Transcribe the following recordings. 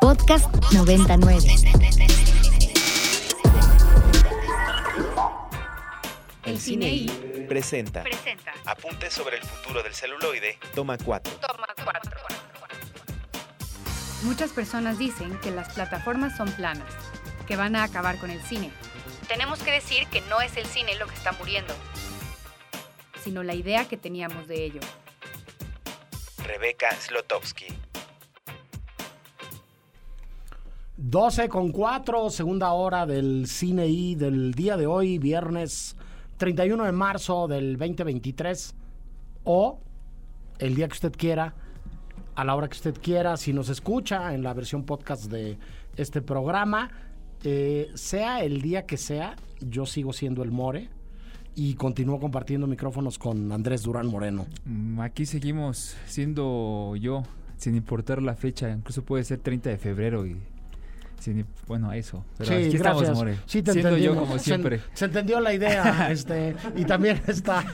Podcast 99. El Cine presenta presenta Apuntes sobre el futuro del celuloide, toma 4. Toma 4. Muchas personas dicen que las plataformas son planas, que van a acabar con el cine. Tenemos que decir que no es el cine lo que está muriendo, sino la idea que teníamos de ello. Rebeca Slotowski. 12 con 4, segunda hora del cine I del día de hoy, viernes 31 de marzo del 2023. O el día que usted quiera, a la hora que usted quiera, si nos escucha en la versión podcast de este programa, eh, sea el día que sea, yo sigo siendo el More y continúo compartiendo micrófonos con Andrés Durán Moreno. Mm, Aquí seguimos siendo yo, sin importar la fecha, incluso puede ser 30 de febrero y sin, bueno, eso. Pero aquí estamos. More. Sí, te siendo yo como Se- siempre. Se, entendió la idea, este, y también está,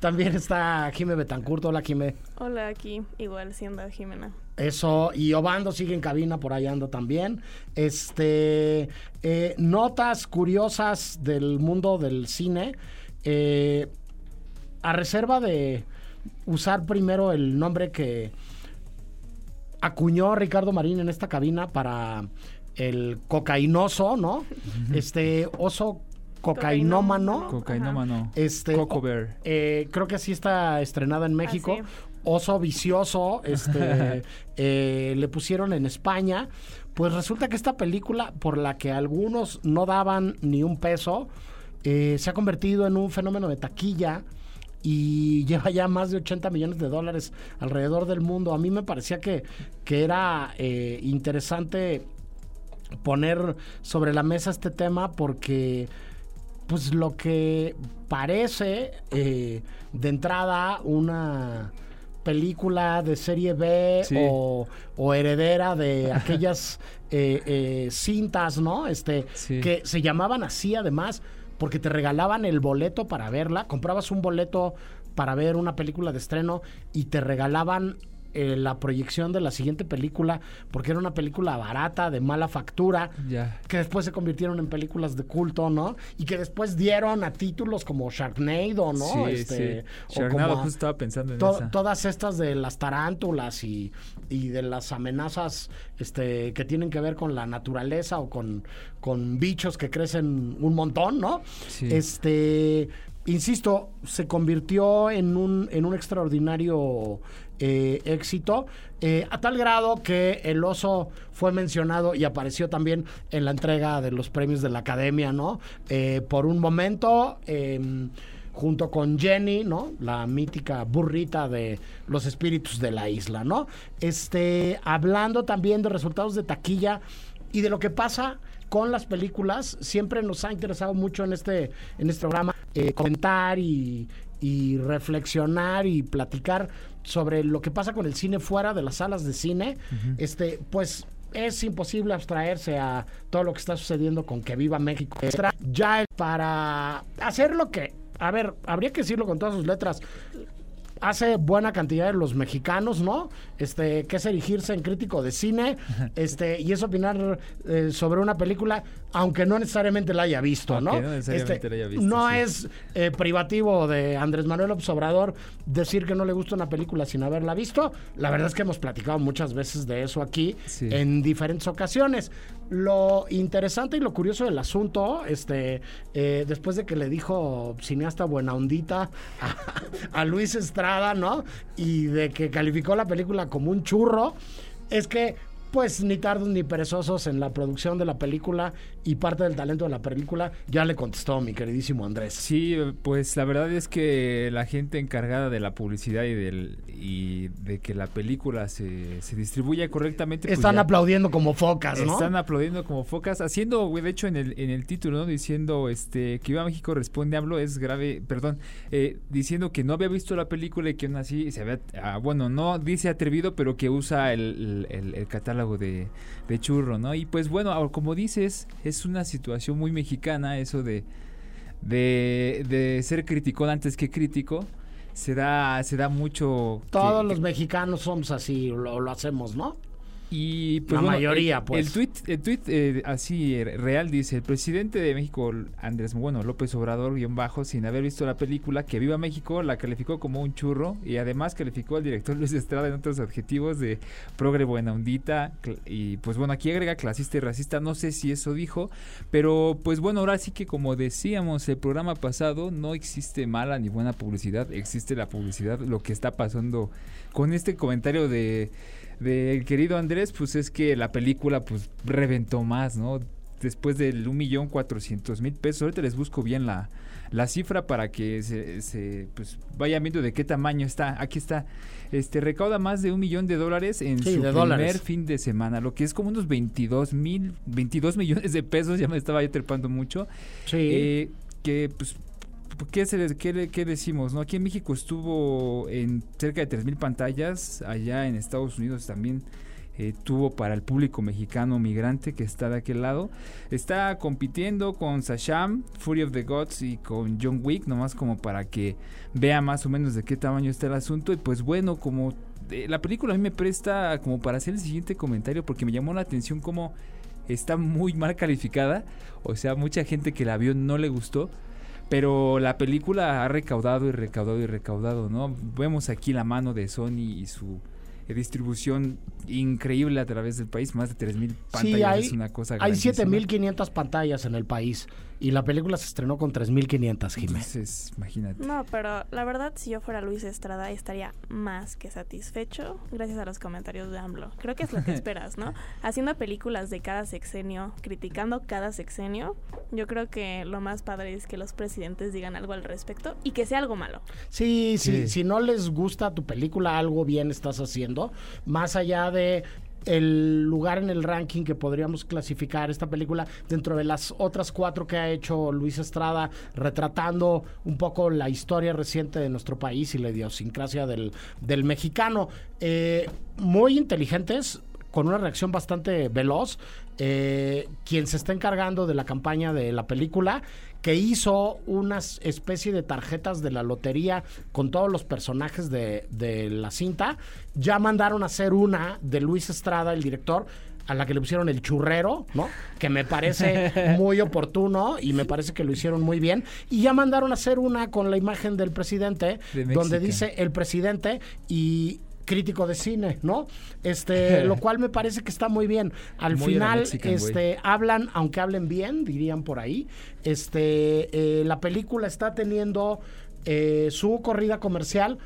también está Jime Betancourt, hola Jime. Hola, aquí igual siendo Jimena. Eso, y Obando sigue en cabina, por ahí ando también. Este, eh, notas curiosas del mundo del cine. eh, a reserva de usar primero el nombre que acuñó Ricardo Marín en esta cabina para el cocainoso, ¿no? Este oso cocainómano. Cocainómano. Este, Coco Bear. eh, creo que así está estrenada en México. Así. Oso vicioso, este, eh, le pusieron en España. Pues resulta que esta película, por la que algunos no daban ni un peso, eh, se ha convertido en un fenómeno de taquilla y lleva ya más de 80 millones de dólares alrededor del mundo. A mí me parecía que, que era eh, interesante poner sobre la mesa este tema porque pues lo que parece eh, de entrada una película de serie B Sí. o, o heredera de aquellas eh, eh, cintas, ¿no? Este, Sí. que se llamaban así además porque te regalaban el boleto para verla, comprabas un boleto para ver una película de estreno y te regalaban eh, la proyección de la siguiente película porque era una película barata, de mala factura que después se convirtieron en películas de culto, ¿no? Y que después dieron a títulos como Sharknado, ¿no? Sí, Este, sí. Sharknado, justo estaba pensando en to- esa. todas estas de las tarántulas y, y de las amenazas este, que tienen que ver con la naturaleza o con, con bichos que crecen un montón, ¿no? Sí. Este, insisto, se convirtió en un, en un extraordinario eh, éxito, eh, a tal grado que el oso fue mencionado y apareció también en la entrega de los premios de la academia, ¿no? Eh, por un momento, em, junto con Jenny, ¿no? La mítica burrita de los espíritus de la isla, ¿no? Este, hablando también de resultados de taquilla y de lo que pasa con las películas, siempre nos ha interesado mucho en este, en este programa comentar y, y reflexionar y platicar sobre lo que pasa con el cine fuera de las salas de cine. Este, pues es imposible abstraerse a todo lo que está sucediendo con Que Viva México. Extra. Ya para hacer lo que, a ver, habría que decirlo con todas sus letras. Hace buena cantidad de los mexicanos, ¿no? Este, que es erigirse en crítico de cine, este, y es opinar eh, sobre una película, aunque no necesariamente la haya visto, ¿no? No necesariamente Este, la haya visto, no sí. es eh, privativo de Andrés Manuel López Obrador decir que no le gusta una película sin haberla visto. La verdad es que hemos platicado muchas veces de eso aquí Sí. en diferentes ocasiones. Lo interesante y lo curioso del asunto, este, eh, después de que le dijo cineasta buena ondita a, a Luis Estrada, Y de que calificó la película como un churro, es que pues ni tardos ni perezosos en la producción de la película y parte del talento de la película ya le contestó mi queridísimo Andrés. Sí, pues la verdad es que la gente encargada de la publicidad y del y de que la película se, se distribuya correctamente. pues Están ya aplaudiendo como focas, ¿no? Están aplaudiendo como focas, haciendo, güey, de hecho en el, en el título, ¿no? Diciendo este que Viva México responde hablo es grave, perdón, eh, diciendo que no había visto la película y que aún así se había, ah, bueno, no dice atrevido, pero que usa el, el- el- el catálogo de, de churro, ¿no? Y pues bueno, ahora, como dices, es una situación muy mexicana eso de, de, de ser criticón antes que crítico. Se da, se da mucho. Todos que- los mexicanos somos así, lo, lo hacemos, ¿no? Y pues, La bueno, mayoría, el, pues. El tweet, el tweet eh, así eh, real dice: el presidente de México, Andrés, bueno, López Obrador, guion bajo, sin haber visto la película, que viva México, la calificó como un churro y además calificó al director Luis Estrada en otros adjetivos de progre buena ondita. Y pues bueno, aquí agrega clasista y racista. No sé si eso dijo, pero pues bueno, ahora sí que como decíamos el programa pasado, no existe mala ni buena publicidad, existe la publicidad. Lo que está pasando con este comentario de del querido Andrés, pues es que la película pues reventó más, ¿no? Después del 1.400.000 pesos, ahorita les busco bien la, la cifra para que se, se, pues vayan viendo de qué tamaño está. Aquí está. Este recauda más de un millón de dólares en Sí, su primer dólares. fin de semana, lo que es como unos 22 mil, 22 millones de pesos, ya me estaba yo trepando mucho. Sí. Eh, que pues ¿Qué, decimos? no Aquí en México estuvo en cerca de 3.000 pantallas, allá en Estados Unidos también eh, tuvo para el público mexicano migrante que está de aquel lado. Está compitiendo con Sasham, Fury of the Gods y con John Wick, nomás como para que vea más o menos de qué tamaño está el asunto. Y pues bueno, como eh, la película a mí me presta como para hacer el siguiente comentario porque me llamó la atención como está muy mal calificada. O sea, mucha gente que la vio no le gustó. Pero la película ha recaudado y recaudado y recaudado, ¿no? Vemos aquí la mano de Sony y su distribución increíble a través del país, más de 3.000 pantallas, Sí, hay, es una cosa hay grandísima. 7.500 pantallas en el país y la película se estrenó con 3.500, Jiménez. Entonces, imagínate. No, pero la verdad, si yo fuera Luis Estrada, estaría más que satisfecho gracias a los comentarios de AMLO. Creo que es lo que esperas, ¿no? Haciendo películas de cada sexenio, criticando cada sexenio, yo creo que lo más padre es que los presidentes digan algo al respecto y que sea algo malo. Sí, sí, Sí. si no les gusta tu película, algo bien estás haciendo. Más allá de el lugar en el ranking que podríamos clasificar esta película dentro de las otras cuatro que ha hecho Luis Estrada, retratando un poco la historia reciente de nuestro país y la idiosincrasia del, del mexicano. Eh, muy inteligentes, con una reacción bastante veloz. eh, quien se está encargando de la campaña de la película, que hizo una especie de tarjetas de la lotería con todos los personajes de, de la cinta, ya mandaron a hacer una de Luis Estrada, el director, a la que le pusieron el churrero, ¿no? Que me parece muy oportuno y me parece que lo hicieron muy bien. Y ya mandaron a hacer una con la imagen del presidente, De donde dice el presidente y crítico de cine, ¿no? Este, lo cual me parece que está muy bien. Al Muy final, Mexican, este, hablan, aunque hablen bien, dirían por ahí. Este, eh, la película está teniendo eh, su corrida comercial.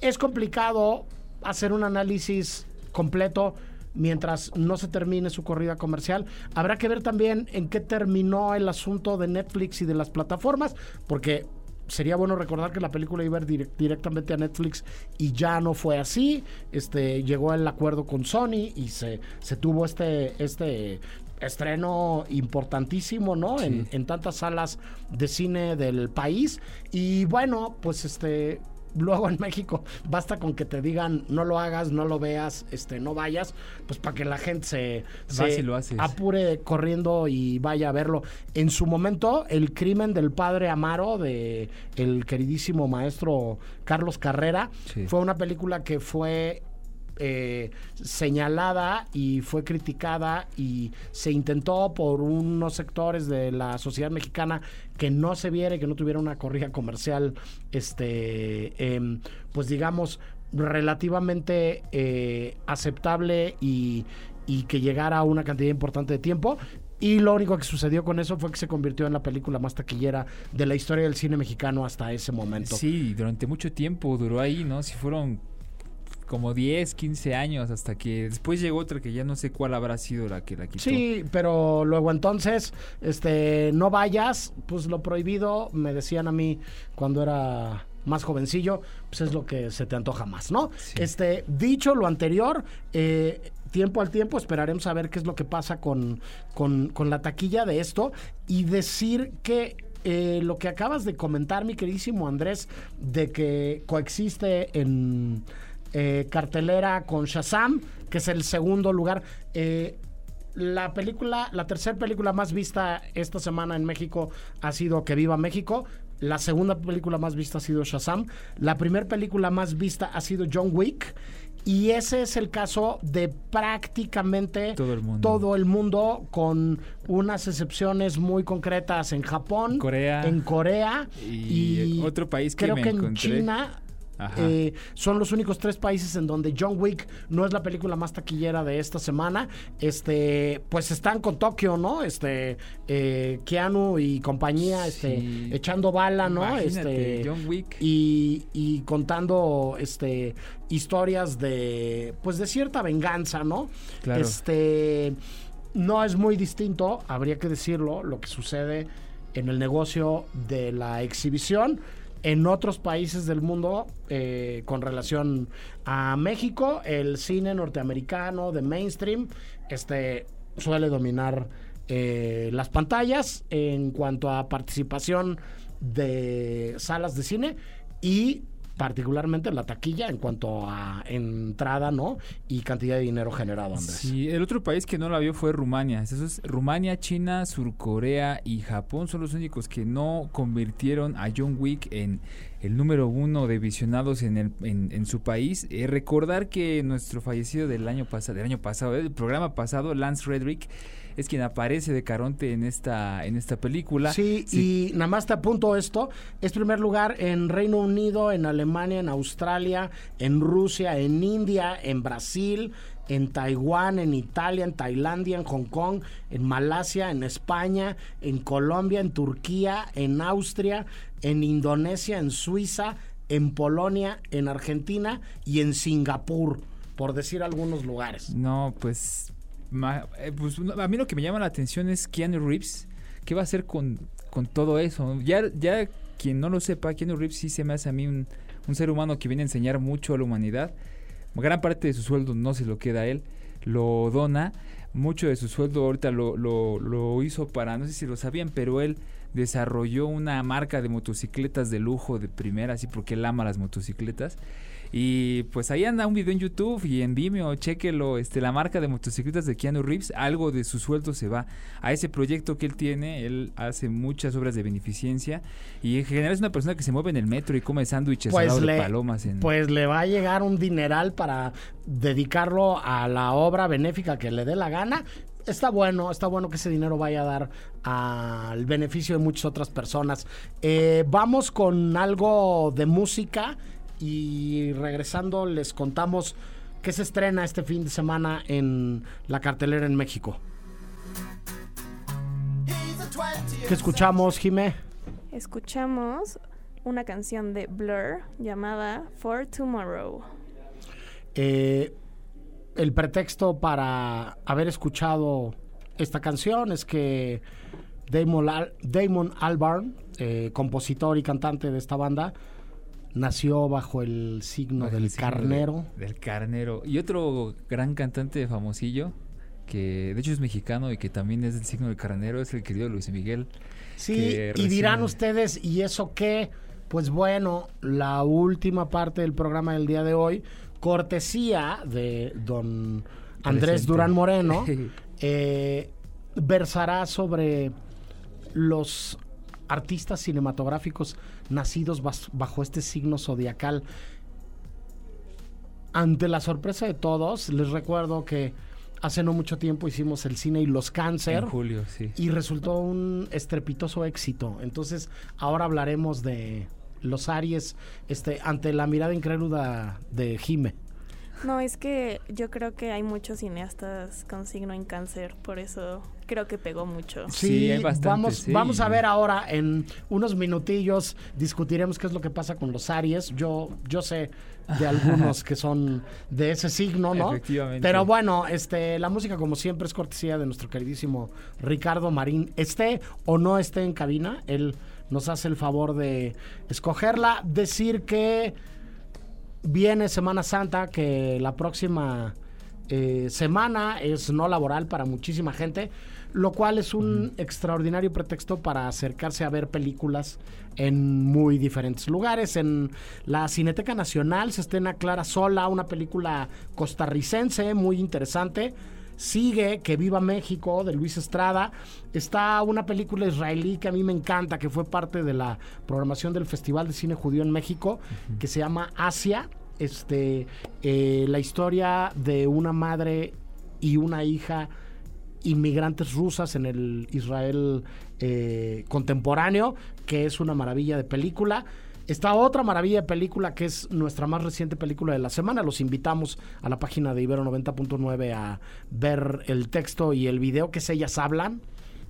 Es complicado hacer un análisis completo mientras no se termine su corrida comercial. Habrá que ver también en qué terminó el asunto de Netflix y de las plataformas, porque sería bueno recordar que la película iba a ir direct- directamente a Netflix y ya no fue así. Este llegó el acuerdo con Sony y se, se tuvo este, este estreno importantísimo, ¿no? En, en tantas salas de cine del país. Y bueno, pues este luego en México basta con que te digan no lo hagas, no lo veas, este, no vayas, pues para que la gente se, se lo apure corriendo y vaya a verlo. En su momento, el crimen del padre Amaro de el queridísimo maestro Carlos Carrera Sí. fue una película que fue eh, señalada y fue criticada y se intentó por unos sectores de la sociedad mexicana que no se viera y que no tuviera una corrida comercial, este, em, pues digamos, relativamente eh, aceptable y, y que llegara a una cantidad importante de tiempo. Y lo único que sucedió con eso fue que se convirtió en la película más taquillera de la historia del cine mexicano hasta ese momento. Sí, durante mucho tiempo duró ahí, ¿no? Si fueron como 10, 15 años hasta que después llegó otra que ya no sé cuál habrá sido la que la quitó. Sí, pero luego entonces, este, no vayas, pues lo prohibido, me decían a mí cuando era más jovencillo, pues es lo que se te antoja más, ¿no? Sí. Este, dicho lo anterior, eh, tiempo al tiempo esperaremos a ver qué es lo que pasa con, con, con la taquilla de esto y decir que eh, lo que acabas de comentar, mi queridísimo Andrés, de que coexiste en eh, cartelera con Shazam, que es el segundo lugar. Eh, la película, la tercera película más vista esta semana en México ha sido Que Viva México. La segunda película más vista ha sido Shazam. La primera película más vista ha sido John Wick. Y ese es el caso de prácticamente Todo el mundo. todo el mundo, con unas excepciones muy concretas en Japón, Corea. en Corea Y otro país que creo me que en encontré. China Ajá. Eh, son los únicos tres países en donde John Wick no es la película más taquillera de esta semana. Este, pues están con Tokio, ¿no? Este, eh, Keanu y compañía, este, echando bala, ¿no? Imagínate, este, John Wick. y, y contando, este, historias de, pues de cierta venganza, ¿no? Claro. Este, no es muy distinto, habría que decirlo, lo que sucede en el negocio de la exhibición en otros países del mundo eh, con relación a México, el cine norteamericano de mainstream este, suele dominar eh, las pantallas en cuanto a participación de salas de cine y particularmente la taquilla en cuanto a entrada, ¿no? Y cantidad de dinero generado, Andrés. Sí, el otro país que no la vio fue Rumania. Eso es Rumania, China, Surcorea y Japón son los únicos que no convirtieron a John Wick en el número uno de visionados en, el, en, en su país. Eh, recordar que nuestro fallecido del año pasado, del año pasado, del programa pasado, Lance Redrick, es quien aparece de Caronte en esta, en esta película. Sí, y nada más te apunto esto. Es primer lugar en Reino Unido, en Alemania, en Australia, en Rusia, en India, en Brasil, en Taiwán, en Italia, en Tailandia, en Hong Kong, en Malasia, en España, en Colombia, en Turquía, en Austria, en Indonesia, en Suiza, en Polonia, en Argentina y en Singapur, por decir algunos lugares. No, pues, pues, no, a mí lo que me llama la atención es Keanu Reeves. ¿Qué va a hacer con, con todo eso? Ya, ya quien no lo sepa, Keanu Reeves sí se me hace a mí un, un ser humano que viene a enseñar mucho a la humanidad. Gran parte de su sueldo no se lo queda a él, lo dona. Mucho de su sueldo ahorita lo, lo, lo hizo para, no sé si lo sabían, pero él desarrolló una marca de motocicletas de lujo de primera, así porque él ama las motocicletas. Y pues ahí anda un video en YouTube y en Vimeo, chequelo, este, la marca de motocicletas de Keanu Reeves, algo de su sueldo se va a ese proyecto que él tiene, él hace muchas obras de beneficencia. Y en general es una persona que se mueve en el metro y come sándwiches al lado de palomas en... pues le va a llegar un dineral para dedicarlo a la obra benéfica que le dé la gana. Está bueno, está bueno que ese dinero vaya a dar al beneficio de muchas otras personas. Eh, vamos con algo de música y regresando les contamos qué se estrena este fin de semana en la cartelera en México. ¿Qué escuchamos, Jimé? Escuchamos una canción de Blur llamada For Tomorrow. Eh, el pretexto para haber escuchado esta canción es que Damon, Al- Damon Albarn, eh, compositor y cantante de esta banda, nació bajo el signo Bajo del el signo de- carnero. del carnero. Y otro gran cantante famosillo, que de hecho es mexicano y que también es del signo del carnero, es el querido Luis Miguel. Sí, y dirán ustedes, ¿y eso qué? Pues bueno, la última parte del programa del día de hoy, cortesía de don Andrés. Durán Moreno, eh, versará sobre los artistas cinematográficos nacidos bajo este signo zodiacal. Ante la sorpresa de todos, les recuerdo que hace no mucho tiempo hicimos el cine y los cáncer En julio, sí. y resultó un estrepitoso éxito. Entonces, ahora hablaremos de los Aries este, ante la mirada incrédula de Jime. No, es que yo creo que hay muchos cineastas con signo en cáncer, por eso creo que pegó mucho. Sí, hay bastantes, vamos, sí. vamos a ver ahora en unos minutillos, discutiremos qué es lo que pasa con los Aries. Yo, yo sé de algunos que son de ese signo, ¿no? Efectivamente. Pero bueno, este, la música como siempre es cortesía de nuestro queridísimo Ricardo Marín. Esté o no esté en cabina, él nos hace el favor de escogerla. Decir que viene Semana Santa, que la próxima eh, semana es no laboral para muchísima gente, lo cual es un extraordinario pretexto para acercarse a ver películas en muy diferentes lugares. En la Cineteca Nacional se estrena Clara Sola, una película costarricense muy interesante. Sigue Que Viva México de Luis Estrada. Está una película israelí que a mí me encanta, que fue parte de la programación del Festival de Cine Judío en México, que se llama Asia. este, eh, la historia de una madre y una hija inmigrantes rusas en el Israel eh, contemporáneo, que es una maravilla de película. Está otra maravilla de película que es nuestra más reciente película de la semana. Los invitamos a la página de Ibero 90.9 a ver el texto y el video que es Ellas Hablan.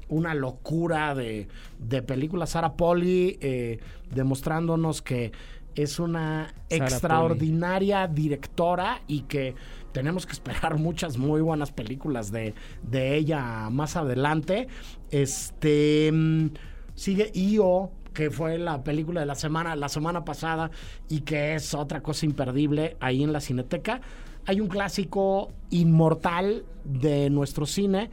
Una locura de, de película. Sara Poli eh, demostrándonos que es una Sarah extraordinaria directora y que tenemos que esperar muchas muy buenas películas de, de ella más adelante. Este mm, sigue IO, que fue la película de la semana, la semana pasada, y que es otra cosa imperdible ahí en la Cineteca. Hay un clásico inmortal de nuestro cine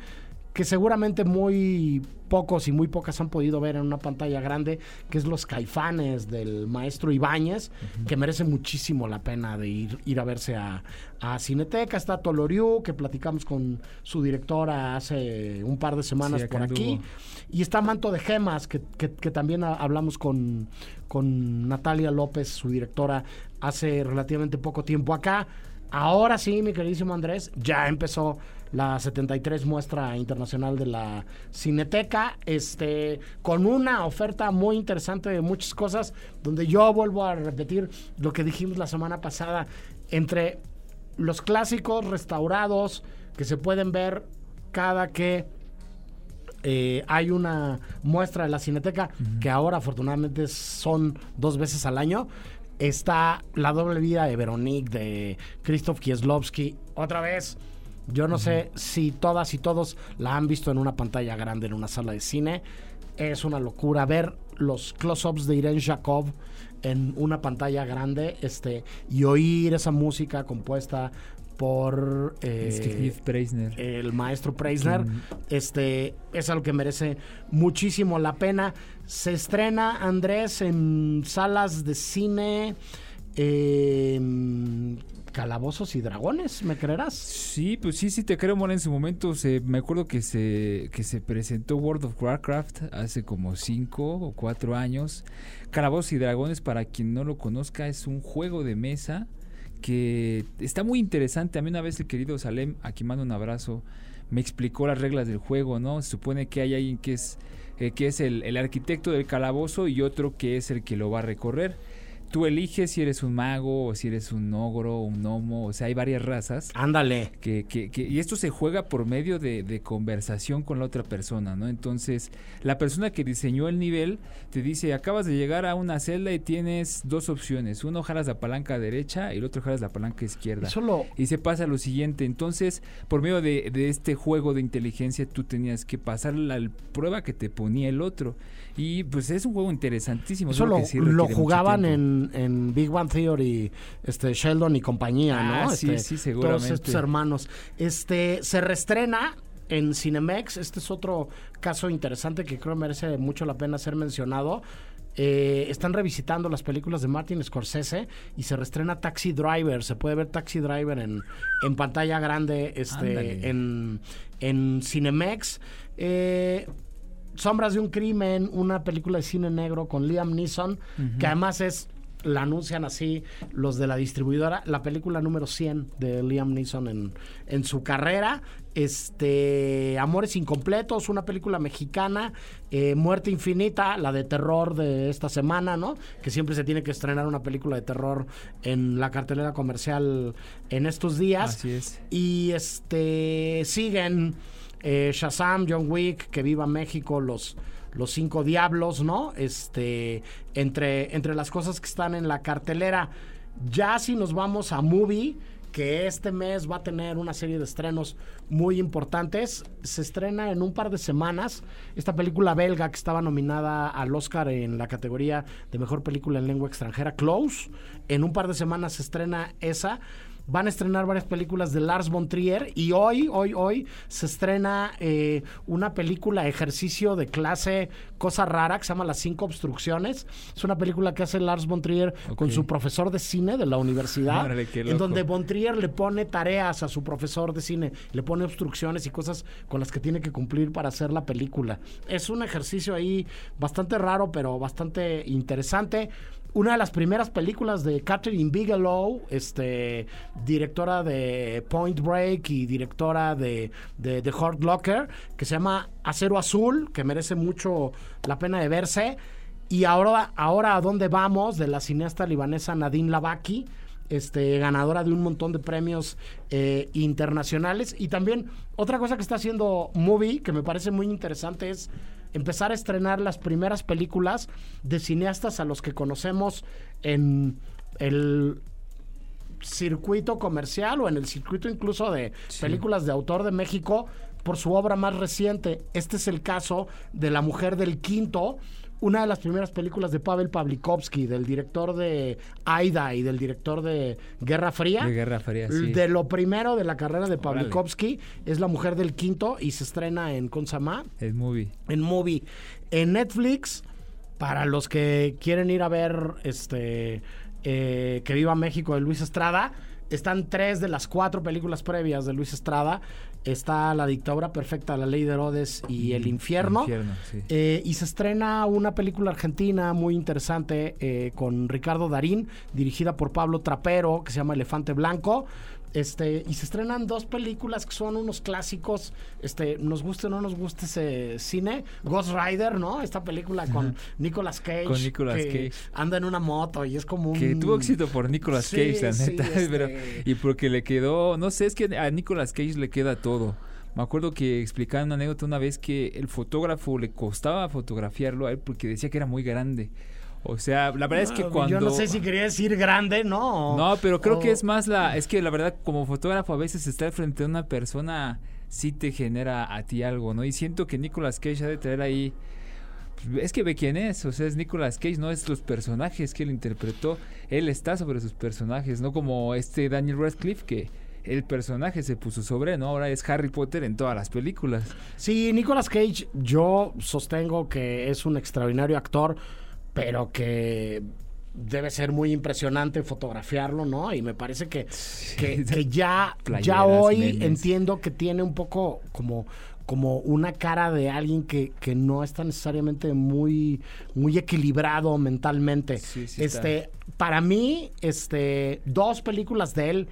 que seguramente muy pocos y muy pocas han podido ver en una pantalla grande, que es Los Caifanes del maestro Ibáñez, que merece muchísimo la pena de ir, ir a verse a, a Cineteca. Está Toloriu, que platicamos con su directora hace un par de semanas Sí, por aquí. anduvo. Y está Manto de Gemas, que, que- que también ha- hablamos con, con Natalia López, su directora, hace relativamente poco tiempo acá. Ahora sí, mi queridísimo Andrés, ya empezó la 73 muestra internacional de la Cineteca, este, con una oferta muy interesante de muchas cosas, donde yo vuelvo a repetir lo que dijimos la semana pasada, entre los clásicos restaurados que se pueden ver cada que eh, hay una muestra de la Cineteca que ahora afortunadamente son dos veces al año. Está La doble vida de Veronique de Krzysztof Kieslowski. Otra vez, yo no sé si todas y todos la han visto en una pantalla grande, en una sala de cine. Es una locura ver los close-ups de Irene Jacob en una pantalla grande este, y oír esa música compuesta por eh, Steve Preisner. el maestro Preisner. Este es algo que merece muchísimo la pena. Se estrena Andrés en salas de cine. eh, Calabozos y Dragones, ¿me creerás? Sí, pues sí, sí te creo, Mora. En su momento se, me acuerdo que se, que se presentó World of Warcraft hace como cinco o cuatro años. Calabozos y Dragones, para quien no lo conozca, es un juego de mesa que está muy interesante. A mí una vez el querido Salem, aquí mando un abrazo, me explicó las reglas del juego, ¿no? Se supone que hay alguien que es, eh, que es el, el arquitecto del calabozo y otro que es el que lo va a recorrer. Tú eliges si eres un mago o si eres un ogro o un gnomo, o sea, hay varias razas. Ándale. Que, que- que- y esto se juega por medio de, de conversación con la otra persona, ¿no? Entonces, la persona que diseñó el nivel te dice, acabas de llegar a una celda y tienes dos opciones. Uno jalas la palanca derecha y el otro jalas la palanca izquierda. Eso lo, Y se pasa lo siguiente. Entonces, por medio de, de este juego de inteligencia, tú tenías que pasar la prueba que te ponía el otro. Y pues es un juego interesantísimo. eso lo, sí jugaban en, en Big Bang Theory, este, Sheldon y compañía, Ah, ¿no? sí, Este, sí, Todos seguramente. estos hermanos. Este, se reestrena en Cinemex. Este es otro caso interesante que creo merece mucho la pena ser mencionado. Eh, están revisitando las películas de Martin Scorsese y se reestrena Taxi Driver. Se puede ver Taxi Driver en, en pantalla grande este, Ándale. en, en Cinemex. Eh, Sombras de un crimen, una película de cine negro con Liam Neeson, que además es, la anuncian así los de la distribuidora, la película número 100 de Liam Neeson en, en su carrera. Este, Amores Incompletos, una película mexicana, eh, Muerte Infinita, la de terror de esta semana, ¿no? Que siempre se tiene que estrenar una película de terror en la cartelera comercial en estos días. Así es. Y este siguen eh, Shazam, John Wick, que viva México, los, los cinco diablos, ¿no? Este, entre, entre las cosas que están en la cartelera. Ya si nos vamos a Movie, que este mes va a tener una serie de estrenos muy importantes. Se estrena en un par de semanas esta película belga que estaba nominada al Oscar en la categoría de mejor película en lengua extranjera, Close. En un par de semanas se estrena esa. Van a estrenar varias películas de Lars von Trier y hoy, hoy, hoy se estrena eh, una película ejercicio de clase, cosa rara, que se llama Las Cinco Obstrucciones. Es una película que hace Lars von Trier con su profesor de cine de la universidad, en donde von Trier le pone tareas a su profesor de cine, le pone obstrucciones y cosas con las que tiene que cumplir para hacer la película. Es un ejercicio ahí bastante raro, pero bastante interesante. Una de las primeras películas de Catherine Bigelow, este, directora de Point Break y directora de, de Hurt Locker, que se llama Acero Azul, que merece mucho la pena de verse. Y ahora, ahora ¿a dónde vamos? De la cineasta libanesa Nadine Lavaki, este, ganadora de un montón de premios eh, internacionales. Y también otra cosa que está haciendo Movie, que me parece muy interesante, es empezar a estrenar las primeras películas de cineastas a los que conocemos en el circuito comercial o en el circuito incluso de películas de autor de México por su obra más reciente. Este es el caso de La Mujer del Quinto, una de las primeras películas de Pavel Pavlikovsky, del director de Aida y del director de Guerra Fría. De Guerra Fría, sí. De lo primero de la carrera de Pavlikovsky es La Mujer del Quinto y se estrena en Consama, El movie. en Movie. En Netflix, para los que quieren ir a ver este eh, Que Viva México de Luis Estrada, están tres de las cuatro películas previas de Luis Estrada. Está La dictadura perfecta, La ley de Herodes y El infierno. Infierno, sí. Eh, y se estrena una película argentina muy interesante eh, con Ricardo Darín, dirigida por Pablo Trapero, que se llama Elefante Blanco. Este, y se estrenan dos películas que son unos clásicos, este, nos guste o no nos guste ese cine, Ghost Rider, ¿no? Esta película con Nicolas Cage, Con Nicolas que Cage. anda en una moto y es como un... Que tuvo éxito por Nicolas Sí, Cage, la sí, neta. este- pero- y porque le quedó, no sé, es que a Nicolas Cage le queda todo. Me acuerdo que explicaban una anécdota una vez que el fotógrafo le costaba fotografiarlo a él porque decía que era muy grande. O sea, la verdad es que Ah, cuando... Yo no sé si quería decir grande, ¿no? No, pero creo que es más la... Es que la verdad, como fotógrafo, a veces estar frente a una persona sí te genera a ti algo, ¿no? Y siento que Nicolas Cage ha de traer ahí... pues, Es que ve quién es, o sea, es Nicolas Cage, no es los personajes que él interpretó. Él está sobre sus personajes, no como este Daniel Radcliffe que el personaje se puso sobre, ¿no? Ahora es Harry Potter en todas las películas. Sí, Nicolas Cage, yo sostengo que es un extraordinario actor, pero que debe ser muy impresionante fotografiarlo, ¿no? Y me parece que, que, que ya, ya hoy memes. entiendo que tiene un poco como como una cara de alguien que, que no está necesariamente muy, muy equilibrado mentalmente. Sí, sí está. este, para mí, este, dos películas de él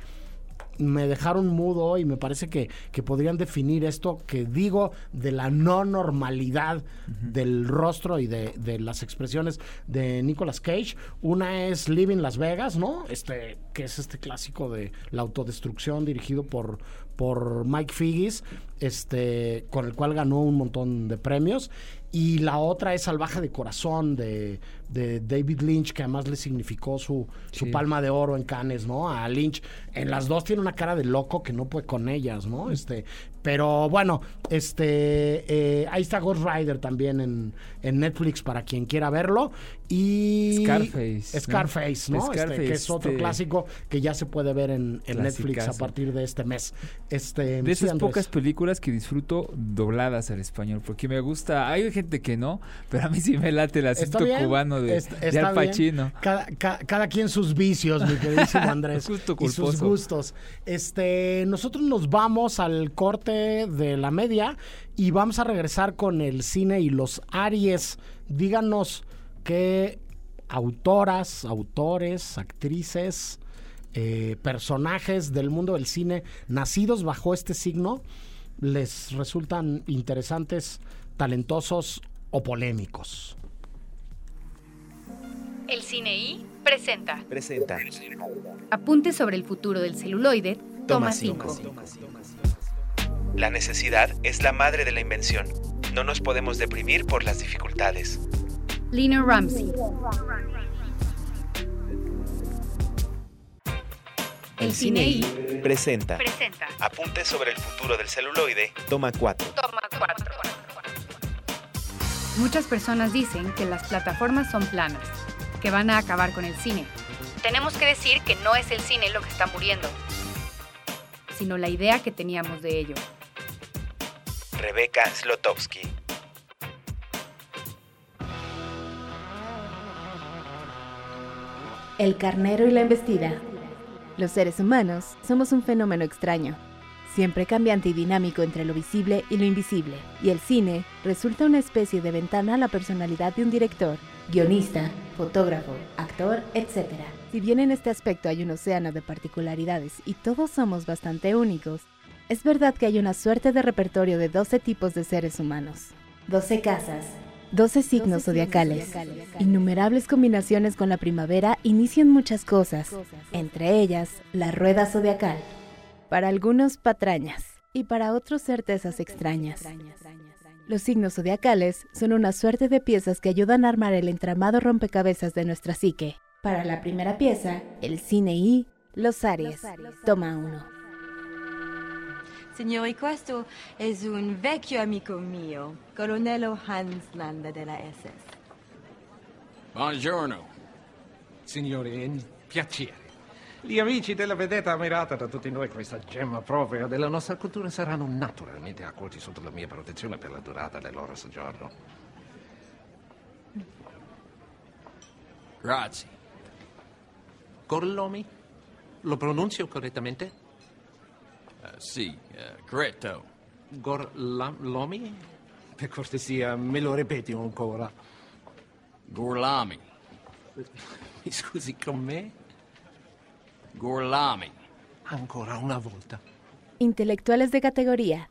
me dejaron mudo y me parece que, que podrían definir esto que digo de la no normalidad del rostro y de, de las expresiones de Nicolas Cage. Una es Living Las Vegas, ¿no? Este, que es este clásico de la autodestrucción dirigido por, por Mike Figgis, este, con el cual ganó un montón de premios. Y la otra es Salvaje de Corazón de, de David Lynch, que además le significó su, su palma de oro en Cannes, ¿no? A Lynch. En las dos tiene una cara de loco que no puede con ellas, ¿no? Este, pero bueno, este, eh, ahí está Ghost Rider también en, en Netflix para quien quiera verlo. Y Scarface. Scarface, ¿no? Este, Scarface, que es otro este- clásico que ya se puede ver en, en Netflix a partir de este mes. Este, De esas pocas películas que disfruto dobladas al español, porque me gusta, hay gente que no, pero a mí sí me late el acento cubano de, est- de Al. Pacino. Cada, ca- cada quien sus vicios, mi queridísimo Andrés. Gusto y sus gustos. Este, nosotros nos vamos al corte de la media y vamos a regresar con el cine y los Aries. Díganos qué autoras, autores, actrices, eh, personajes del mundo del cine nacidos bajo este signo les resultan interesantes, talentosos o polémicos. El Cine I presenta Presenta. Apuntes sobre el futuro del celuloide, toma 5. La necesidad es la madre de la invención. No nos podemos deprimir por las dificultades. Lina Ramsey. El Cine I Presenta. presenta Apuntes sobre el futuro del celuloide. Toma 4. Toma 4. Muchas personas dicen que las plataformas son planas, que van a acabar con el cine. Tenemos que decir que no es el cine lo que está muriendo, sino la idea que teníamos de ello. Rebeca Slotowski. El carnero y la embestida. Los seres humanos somos un fenómeno extraño, siempre cambiante y dinámico entre lo visible y lo invisible, y el cine resulta una especie de ventana a la personalidad de un director, guionista, fotógrafo, actor, etc. Si bien en este aspecto hay un océano de particularidades y todos somos bastante únicos, es verdad que hay una suerte de repertorio de 12 tipos de seres humanos. 12 casas, 12 signos zodiacales. Innumerables combinaciones con la primavera inician muchas cosas, entre ellas la rueda zodiacal. Para algunos patrañas y para otros certezas extrañas. Los signos zodiacales son una suerte de piezas que ayudan a armar el entramado rompecabezas de nuestra psique. Para la primera pieza, el cine y los Aries. Toma uno. Signori, questo è un vecchio amico mio, colonnello Hans Landa della SS. Buongiorno. Signori, è un piacere. Gli amici della vedetta ammirata da tutti noi, questa gemma propria della nostra cultura, saranno naturalmente accolti sotto la mia protezione per la durata del loro soggiorno. Grazie. Gorlomi? Lo pronunzio correttamente? Uh, sì, uh, corretto. Gorlomi? Per cortesia, me lo ripeti ancora. Gorlami. Mi scusi con me? Gorlami. Ancora una volta. Intelectuales de categoría,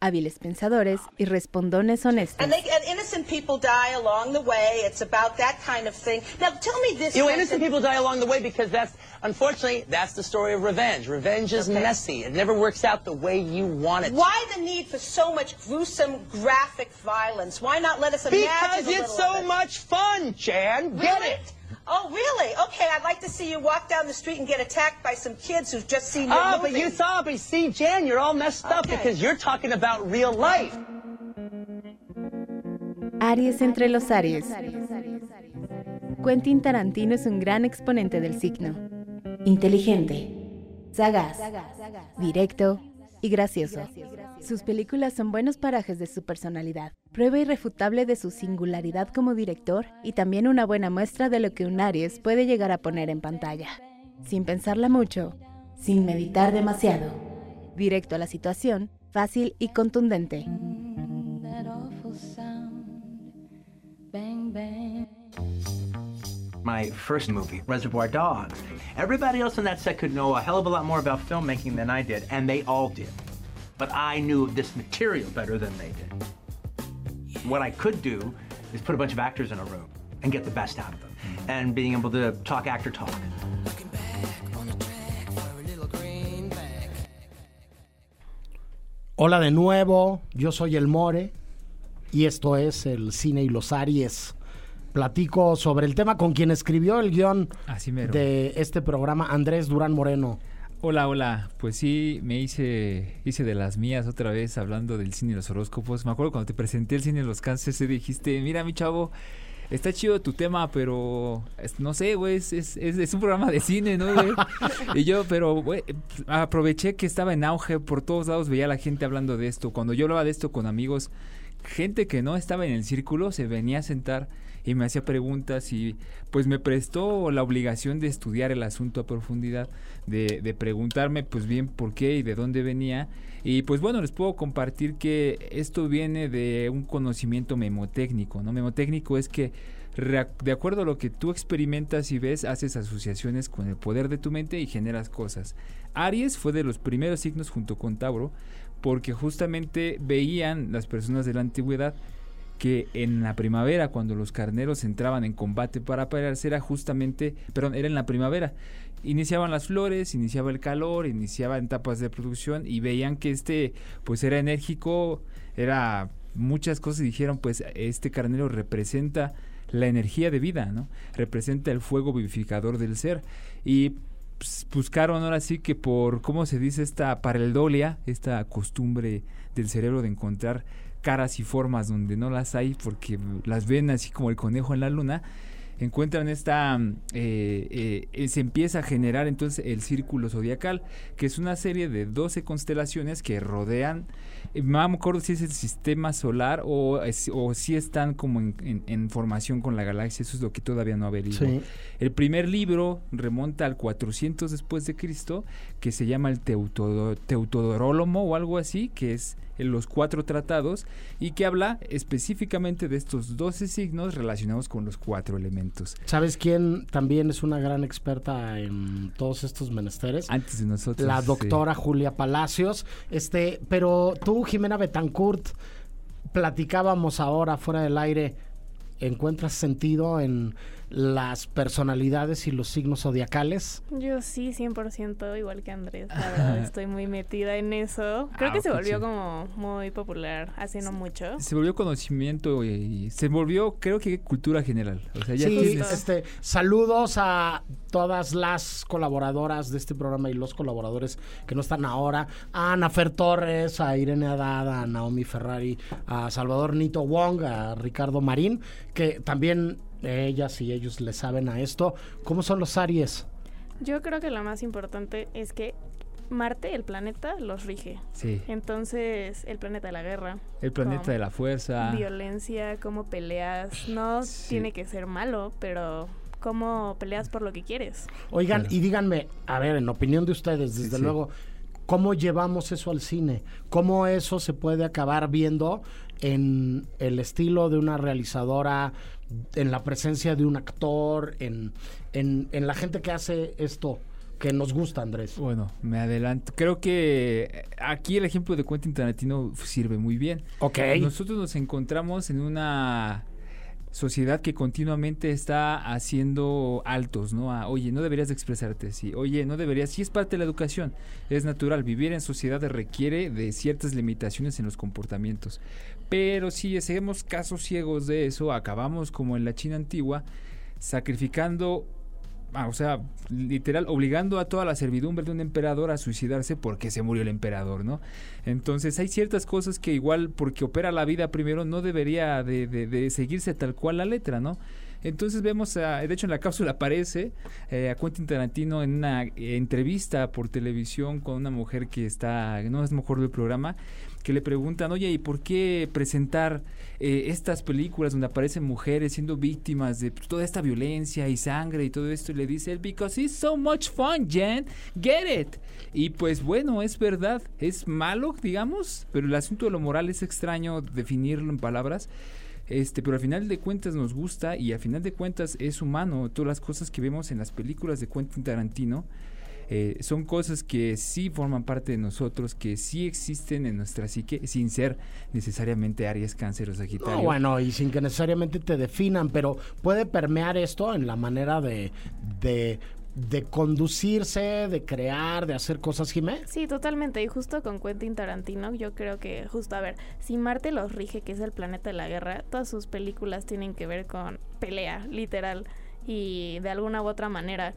hábiles pensadores y respondones honestos. And, they, and innocent people die along the way. It's about that kind of thing. Now, tell me this. You know, innocent people die along the way because that's, unfortunately, that's the story of revenge. Revenge is Okay. messy. It never works out the way you want it. to. Why the need for so much gruesome, graphic violence? Why not let us imagine Because a it's so much fun, Jan. Get Really? it? Oh, really? Okay, I'd like to see you walk down the street and get attacked by some kids who've just seen your Oh, movie. but you saw, but see, Jan, you're all messed up Okay. because you're talking about real life. Aries entre los Aries. Quentin Tarantino es un gran exponente del signo. Inteligente, sagaz, directo y gracioso. Sus películas son buenos parajes de su personalidad, prueba irrefutable de su singularidad como director y también una buena muestra de lo que un Aries puede llegar a poner en pantalla. Sin pensarla mucho, sin meditar demasiado. Directo a la situación, fácil y contundente. My first movie, Reservoir Dogs. Everybody else on that set could know a hell of a lot more about filmmaking than I did, and they all did. But I knew this material better than they did. What I could do is put a bunch of actors in a room and get the best out of them, and being able to talk actor talk. Hola de nuevo, yo soy el More y esto es el Cine y los Aries. Platico sobre el tema con quien escribió el guion Así de este programa, Andrés Durán Moreno. Hola, hola. Pues sí, me hice, hice de las mías otra vez hablando del cine y los horóscopos. Me acuerdo cuando te presenté el cine y los cánceres y dijiste, mira mi chavo, está chido tu tema, pero es- no sé, güey, es, es, un programa de cine, ¿no? güey?" y yo, pero, güey, aproveché que estaba en auge, por todos lados veía a la gente hablando de esto. Cuando yo hablaba de esto con amigos, gente que no estaba en el círculo se venía a sentar y me hacía preguntas y pues me prestó la obligación de estudiar el asunto a profundidad, de, preguntarme pues bien por qué y de dónde venía. Y pues bueno, les puedo compartir que esto viene de un conocimiento memotécnico, ¿no? Memotécnico es que de acuerdo a lo que tú experimentas y ves, haces asociaciones con el poder de tu mente y generas cosas. Aries fue de los primeros signos junto con Tauro, porque justamente veían las personas de la antigüedad que en la primavera, cuando los carneros entraban en combate para pelearse, era justamente, perdón, era en la primavera. Iniciaban las flores, iniciaba el calor, iniciaban etapas de producción y veían que este, pues era enérgico, era muchas cosas dijeron, pues este carnero representa la energía de vida, ¿no? Representa el fuego vivificador del ser. Y pues, buscaron ahora sí que por, ¿cómo se dice? Esta pareidolia, esta costumbre del cerebro de encontrar caras y formas donde no las hay porque las ven así como el conejo en la luna, encuentran esta, mm, eh, eh, eh, se empieza a generar entonces el círculo zodiacal, que es una serie de 12 constelaciones que rodean, eh, no me acuerdo si es el sistema solar o, es- o si están como en, en- en formación con la galaxia, eso es lo que todavía no averiguo. Sí. El primer libro remonta al 400 después de Cristo, que se llama el Teutodo- Teutodorolomo o algo así, que es en los cuatro tratados y que habla específicamente de estos 12 signos relacionados con los cuatro elementos. ¿Sabes quién también es una gran experta en todos estos menesteres? Antes de nosotros. La sí. doctora Julia Palacios. Este, pero tú, Jimena Betancourt, platicábamos ahora fuera del aire. ¿Encuentras sentido en las personalidades y los signos zodiacales? Yo sí, 100%, igual que Andrés. La verdad, estoy muy metida en eso. Creo Ah, que se volvió sí. como muy popular hace no mucho. Se volvió conocimiento y se volvió, creo que, cultura general. O sea, ya Sí, tienes- este, saludos a todas las colaboradoras de este programa y los colaboradores que no están ahora, a Ana Fer Torres, a Irene Haddad, a Naomi Ferrari, a Salvador Nito Wong, a Ricardo Marín, que también ellas y ellos le saben a esto. ¿Cómo son los Aries? Yo creo que lo más importante es que Marte, el planeta, los rige. Sí. Entonces, el planeta de la guerra. El planeta de la fuerza. Violencia, cómo peleas. No tiene que ser malo, pero cómo peleas por lo que quieres. Oigan, Claro. y díganme, a ver, en opinión de ustedes, desde sí. luego, ¿cómo llevamos eso al cine? ¿Cómo eso se puede acabar viendo en el estilo de una realizadora, en la presencia de un actor, en, en, en la gente que hace esto que nos gusta, Andrés? Bueno, me adelanto. Creo que aquí el ejemplo de Quentin Tarantino sirve muy bien. Ok. Nosotros nos encontramos en una sociedad que continuamente está haciendo altos, ¿no? A, oye, no deberías de expresarte así. Oye, no deberías. Sí es parte de la educación. Es natural. Vivir en sociedad requiere de ciertas limitaciones en los comportamientos. Pero si hacemos casos ciegos de eso, acabamos como en la China antigua, sacrificando ah, o sea, literal, obligando a toda la servidumbre de un emperador a suicidarse porque se murió el emperador, ¿no? Entonces hay ciertas cosas que igual porque opera la vida primero no debería de, de- de seguirse tal cual la letra, ¿no? Entonces vemos, a- de hecho en la cápsula aparece eh, a Quentin Tarantino en una eh, entrevista por televisión con una mujer que está, no es mejor del programa, que le preguntan, oye, ¿y por qué presentar eh, estas películas donde aparecen mujeres siendo víctimas de pues, toda esta violencia y sangre y todo esto? Y le dice él, because it's so much fun, Jen, get it. Y pues bueno, es verdad, es malo, digamos, pero el asunto de lo moral es extraño definirlo en palabras. Este, pero al final de cuentas nos gusta y al final de cuentas es humano. Todas las cosas que vemos en las películas de Quentin Tarantino eh, son cosas que sí forman parte de nosotros, que sí existen en nuestra psique, sin ser necesariamente Aries, Cáncer o Sagitario. No, bueno, y sin que necesariamente te definan, pero puede permear esto en la manera de, de, de conducirse, de crear, de hacer cosas, Jimé. Sí, totalmente. Y justo con Quentin Tarantino, yo creo que justo, a ver, si Marte los rige, que es el planeta de la guerra, todas sus películas tienen que ver con pelea, literal, y de alguna u otra manera.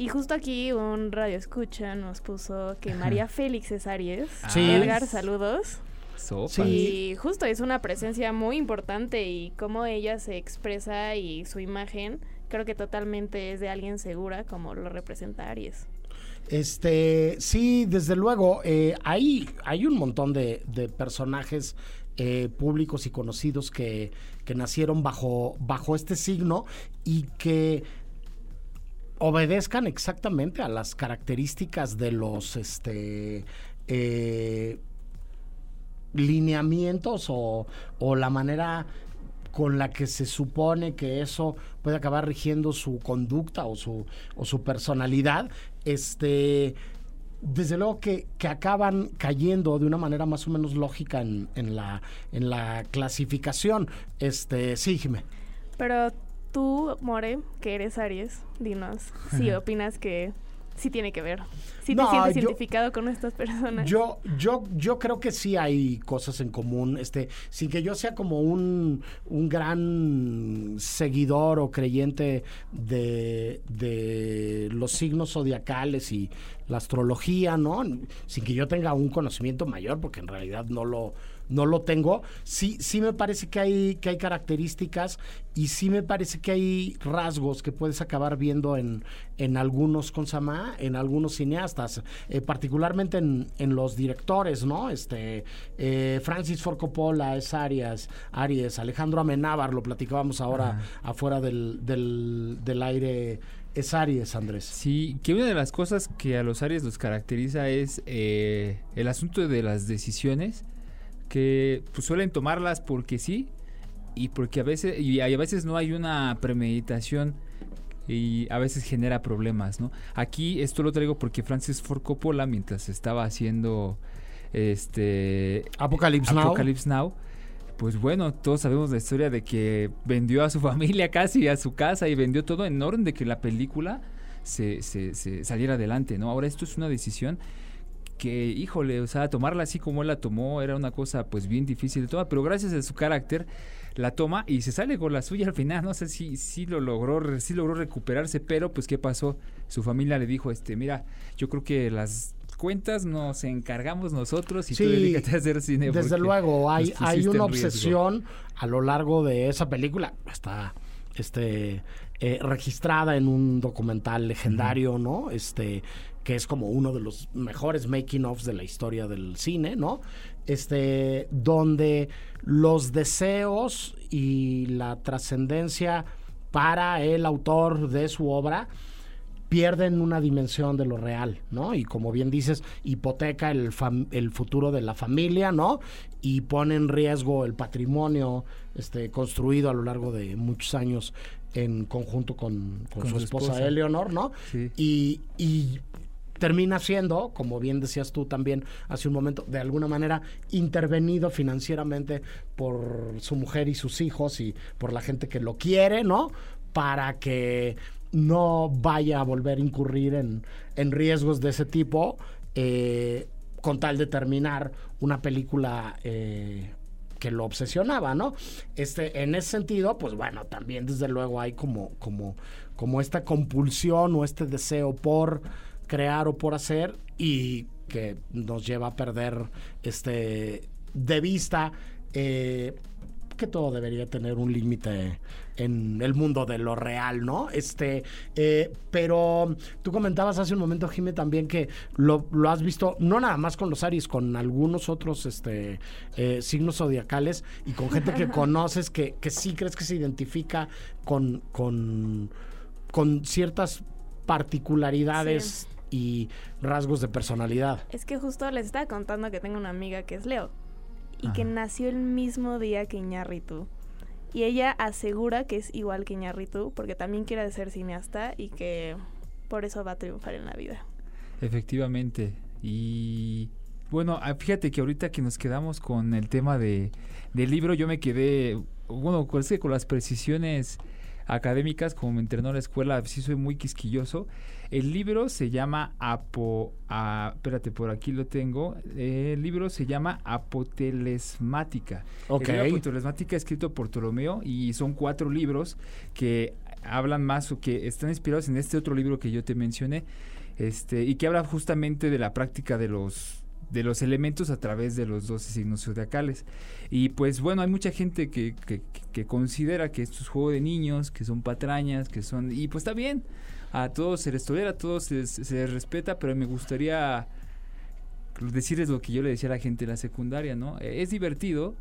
Y justo aquí un radio escucha nos puso que María Félix es Aries. Sí. Edgar, saludos. Sopas. Y justo es una presencia muy importante y cómo ella se expresa y su imagen, creo que totalmente es de alguien segura como lo representa Aries. Este, sí, desde luego, eh, hay, hay un montón de, de personajes eh, públicos y conocidos que, que nacieron bajo, bajo este signo y que obedezcan exactamente a las características de los este eh, lineamientos o, o la manera con la que se supone que eso puede acabar rigiendo su conducta o su, o su personalidad, este, desde luego que, que acaban cayendo de una manera más o menos lógica en, en la, en la clasificación. Este, sí, Jimé. Pero tú, More, que eres Aries, dinos si opinas que sí tiene que ver. Si No, te sientes yo- identificado con estas personas. Yo, yo, yo creo que sí hay cosas en común, este, sin que yo sea como un, un gran seguidor o creyente de, de los signos zodiacales y la astrología, ¿no? Sin que yo tenga un conocimiento mayor, porque en realidad no lo, no lo tengo. Sí, sí me parece que hay, que hay características y sí me parece que hay rasgos que puedes acabar viendo en, en algunos, ¿cómo se llama? En algunos cineastas, eh, particularmente en, en los directores, ¿no? Este, eh, Francis Ford Coppola es Arias, Aries, Alejandro Amenábar, lo platicábamos ahora afuera del, del, del aire, es Aries, Andrés. Sí, que una de las cosas que a los Aries los caracteriza es eh, el asunto de las decisiones que pues, suelen tomarlas porque sí y porque a veces y a veces no hay una premeditación y a veces genera problemas, ¿no? Aquí esto lo traigo porque Francis Ford Coppola mientras estaba haciendo este Apocalypse Now. Now pues bueno, todos sabemos la historia de que vendió a su familia casi, a su casa y vendió todo en orden de que la película se, se, se saliera adelante, ¿no? Ahora esto es una decisión que, híjole, o sea, tomarla así como él la tomó era una cosa pues bien difícil de tomar, pero gracias a su carácter la toma y se sale con la suya al final, no sé si, si lo logró, si logró recuperarse, pero pues qué pasó, su familia le dijo, este, mira, yo creo que las cuentas nos encargamos nosotros y tú dedícate a hacer cine. Desde luego, hay, hay una obsesión a lo largo de esa película. Está este eh, registrada en un documental legendario, ¿no? Este que es como uno de los mejores making ofs de la historia del cine, ¿no? Este donde los deseos y la trascendencia para el autor de su obra pierden una dimensión de lo real, ¿no? Y como bien dices, hipoteca el, el futuro de la familia, ¿no? Y pone en riesgo el patrimonio este, construido a lo largo de muchos años en conjunto con, su, esposa, Eleonor, ¿no? Sí. Y, y termina siendo, como bien decías tú también hace un momento, de alguna manera intervenido financieramente por su mujer y sus hijos y por la gente que lo quiere, ¿no? Para que no vaya a volver a incurrir en, riesgos de ese tipo eh, con tal de terminar una película eh, que lo obsesionaba, ¿no? Este, en ese sentido, pues bueno, también desde luego hay como, como, como esta compulsión o este deseo por crear o por hacer y que nos lleva a perder este de vista eh, que todo debería tener un límite en el mundo de lo real, ¿no? Este, eh, pero tú comentabas hace un momento, Jimé, también que lo, has visto, no nada más con los Aries, con algunos otros este, eh, signos zodiacales y con gente que conoces que, que sí crees que se identifica con, con, con ciertas particularidades y rasgos de personalidad. Es que justo les estaba contando que tengo una amiga que es Leo y que nació el mismo día que Iñarritu. Y ella asegura que es igual que Iñarritu porque también quiere ser cineasta y que por eso va a triunfar en la vida. Efectivamente. Y bueno, ah, fíjate que ahorita que nos quedamos con el tema de, del libro, yo me quedé, bueno, con, con las precisiones académicas, como me entrenó la escuela, sí soy muy quisquilloso. El libro se llama Apo... espérate, por aquí lo tengo. El libro se llama Apotelesmática. Ok. El Apotelesmática escrito por Ptolomeo y son cuatro libros que hablan más o que están inspirados en este otro libro que yo te mencioné este y que habla justamente de la práctica de los de los elementos a través de los 12 signos zodiacales. Y pues bueno, hay mucha gente que, que, que, considera que esto es juego de niños, que son patrañas, que son... Y pues está bien, a todos se les tolera, a todos se les, respeta, pero me gustaría decirles lo que yo le decía a la gente en la secundaria, ¿no? Es divertido,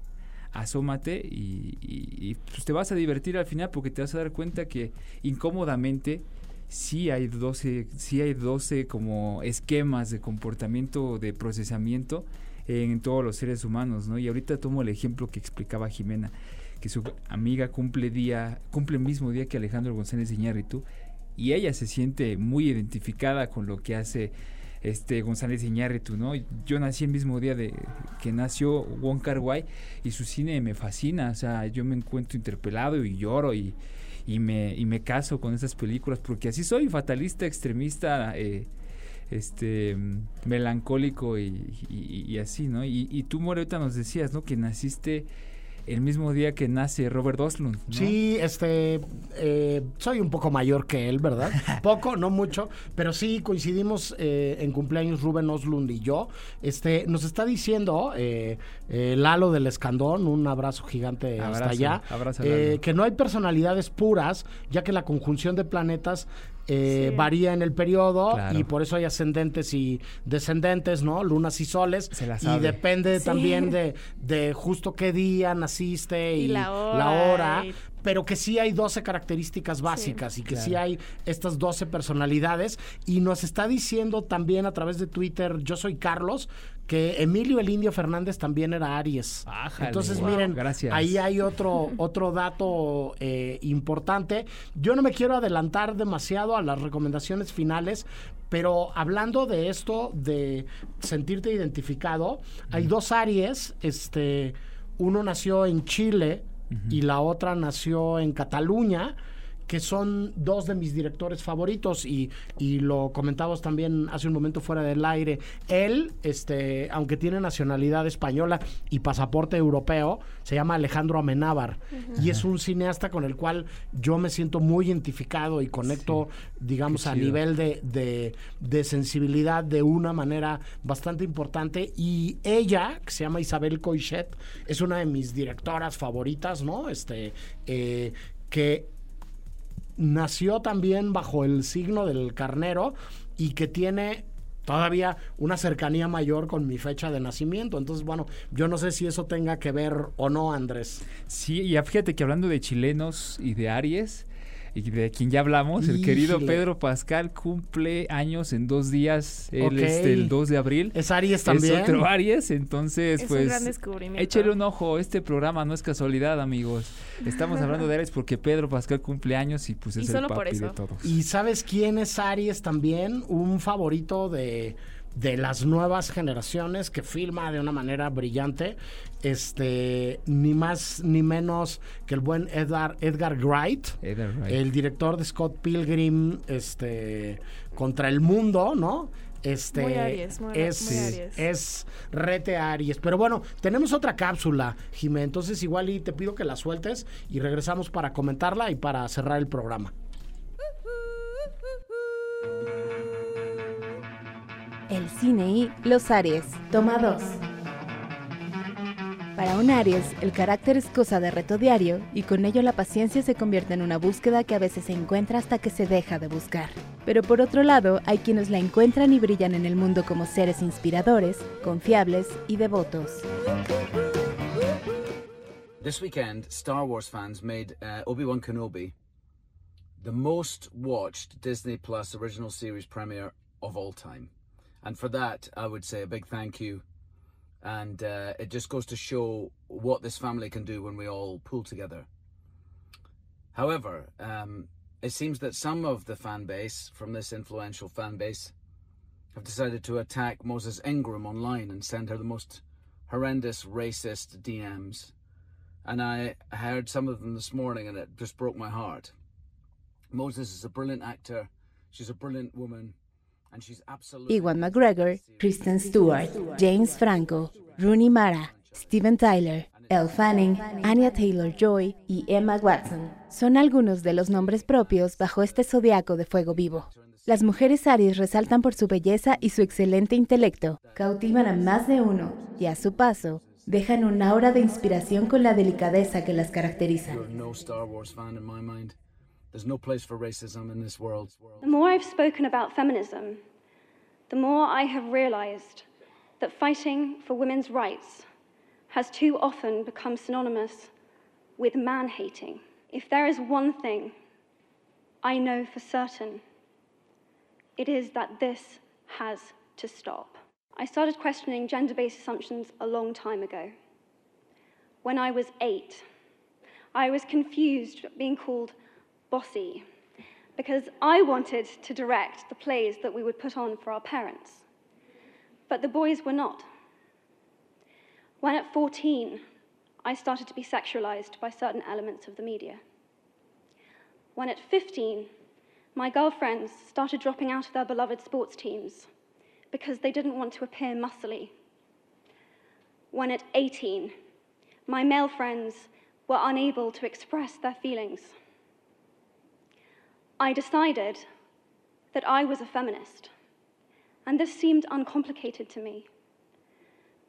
asómate y, pues te vas a divertir al final porque te vas a dar cuenta que incómodamente sí hay 12, sí hay 12 como esquemas de comportamiento, de procesamiento en todos los seres humanos, ¿no? Y ahorita tomo el ejemplo que explicaba Jimena, que su amiga cumple día, cumple el mismo día que Alejandro González Iñárritu y ella se siente muy identificada con lo que hace este González Iñárritu, ¿no? Yo nací el mismo día de que nació Wong Kar y su cine me fascina, o sea, yo me encuentro interpelado y lloro y, y me y me caso con esas películas porque así soy fatalista, extremista, eh, este melancólico y, así, ¿no? Y, y tú, Moreta, nos decías, ¿no? Que naciste el mismo día que nace Robert Oslund. Sí, este, eh, soy un poco mayor que él, ¿verdad? poco, no mucho, pero sí coincidimos eh, en cumpleaños Rubén Oslund y yo. Este, nos está diciendo eh, Lalo del Escandón, un abrazo gigante hasta allá, que no hay personalidades puras, ya que la conjunción de planetas eh, varía en el periodo y por eso hay ascendentes y descendentes, ¿no? Lunas y soles. y depende también de, de, justo qué día naciste y, la hora. Pero que sí hay 12 características básicas y que sí hay estas 12 personalidades. Y nos está diciendo también a través de Twitter, yo soy Carlos, que Emilio el Indio Fernández también era Aries. Entonces, miren, Gracias. ahí hay otro, otro dato eh, importante. Yo no me quiero adelantar demasiado a las recomendaciones finales, pero hablando de esto, de sentirte identificado, hay dos Aries, este, uno nació en Chile y la otra nació en Cataluña que son dos de mis directores favoritos y, y lo comentábamos también hace un momento fuera del aire. Él, este, aunque tiene nacionalidad española y pasaporte europeo, se llama Alejandro Amenábar y es un cineasta con el cual yo me siento muy identificado y conecto, digamos, a nivel de, de, de sensibilidad de una manera bastante importante. Y ella, que se llama Isabel Coixet, es una de mis directoras favoritas, ¿no? Este, eh, que nació también bajo el signo del carnero y que tiene todavía una cercanía mayor con mi fecha de nacimiento. Entonces, bueno, yo no sé si eso tenga que ver o no, Andrés. Sí, y fíjate que hablando de chilenos y de Aries, y de quien ya hablamos, el querido. Pedro Pascal cumple años en dos días. Él Ok. es del 2 de abril. ¿Es Aries también? Es otro Aries, entonces Es un pues gran descubrimiento. échale un ojo, este programa no es casualidad, amigos. Estamos hablando de Aries porque Pedro Pascal cumple años y pues Y es solo el por papi de eso. todos. ¿Y sabes quién es Aries también? Un favorito de, de las nuevas generaciones que filma de una manera brillante. Este, ni más ni menos que el buen Edgar, Edgar Wright, Edgar Wright. el director de Scott Pilgrim, este, contra el mundo, ¿no? Este, Muy Aries, muy- es, muy Aries. es rete Aries. Pero bueno, tenemos otra cápsula, Jimé. Entonces igual y te pido que la sueltes y regresamos para comentarla y para cerrar el programa. El cine y los Aries. Toma 2. Para un Aries, el carácter es cosa de reto diario y con ello la paciencia se convierte en una búsqueda que a veces se encuentra hasta que se deja de buscar. Pero por otro lado, hay quienes la encuentran y brillan en el mundo como seres inspiradores, confiables y devotos. This weekend, Star Wars fans uh, Obi Wan Kenobi the most watched Disney Plus original series premiere of all. And for that, I would say a big thank you. And uh, it just goes to show what this family can do when we all pull together. However, um, it seems that some of the fan base from this influential fan base have decided to attack Moses Ingram online and send her the most horrendous racist DMs. And I heard some of them this morning and it just broke my heart. Moses is a brilliant actor, she's a brilliant woman. Iwan McGregor, Kristen Stewart, James Franco, Rooney Mara, Steven Tyler, Elle Fanning, Anya Taylor-Joy y Emma Watson son algunos de los nombres propios bajo este zodiaco de fuego vivo. Las mujeres Aries resaltan por su belleza y su excelente intelecto, cautivan a más de uno y a su paso dejan un aura de inspiración con la delicadeza que las caracteriza. There's no place for racism in this world's world. The more I've spoken about feminism, the more I have realized that fighting for women's rights has too often become synonymous with man hating. If there is one thing I know for certain, it is that this has to stop. I started questioning gender based assumptions a long time ago. When I was eight, I was confused being called bossy because I wanted to direct the plays that we would put on for our parents. But the boys were not. When at 14, I started to be sexualized by certain elements of the media. When at 15, my girlfriends started dropping out of their beloved sports teams because they didn't want to appear muscly. When at 18, my male friends were unable to express their feelings. I decided that I was a feminist, and this seemed uncomplicated to me.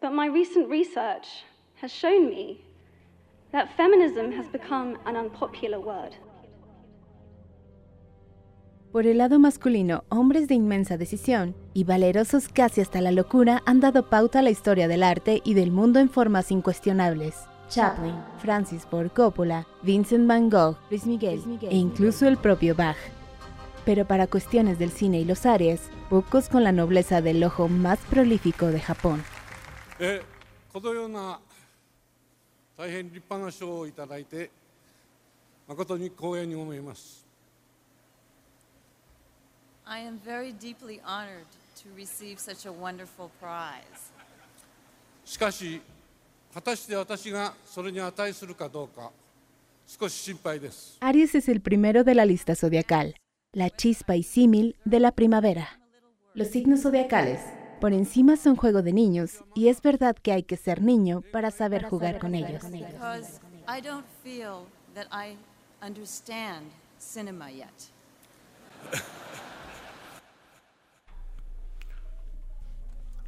But my recent research has shown me that feminism has become an unpopular word. Por el lado masculino, hombres de inmensa decisión y valerosos casi hasta la locura han dado pauta a la historia del arte y del mundo en formas incuestionables. Chaplin, Francis Ford Coppola, Vincent Van Gogh, Luis Miguel, e incluso el propio Bach. Pero para cuestiones del cine y los aries, pocos con la nobleza del ojo más prolífico de Japón. Eh, I am very deeply honored to receive such a wonderful prize. Aries es el primero de la lista zodiacal, la chispa y símil de la primavera. Los signos zodiacales, por encima son juego de niños, y es verdad que hay que ser niño para saber jugar con ellos. Because I don't feel that I understand cinema yet.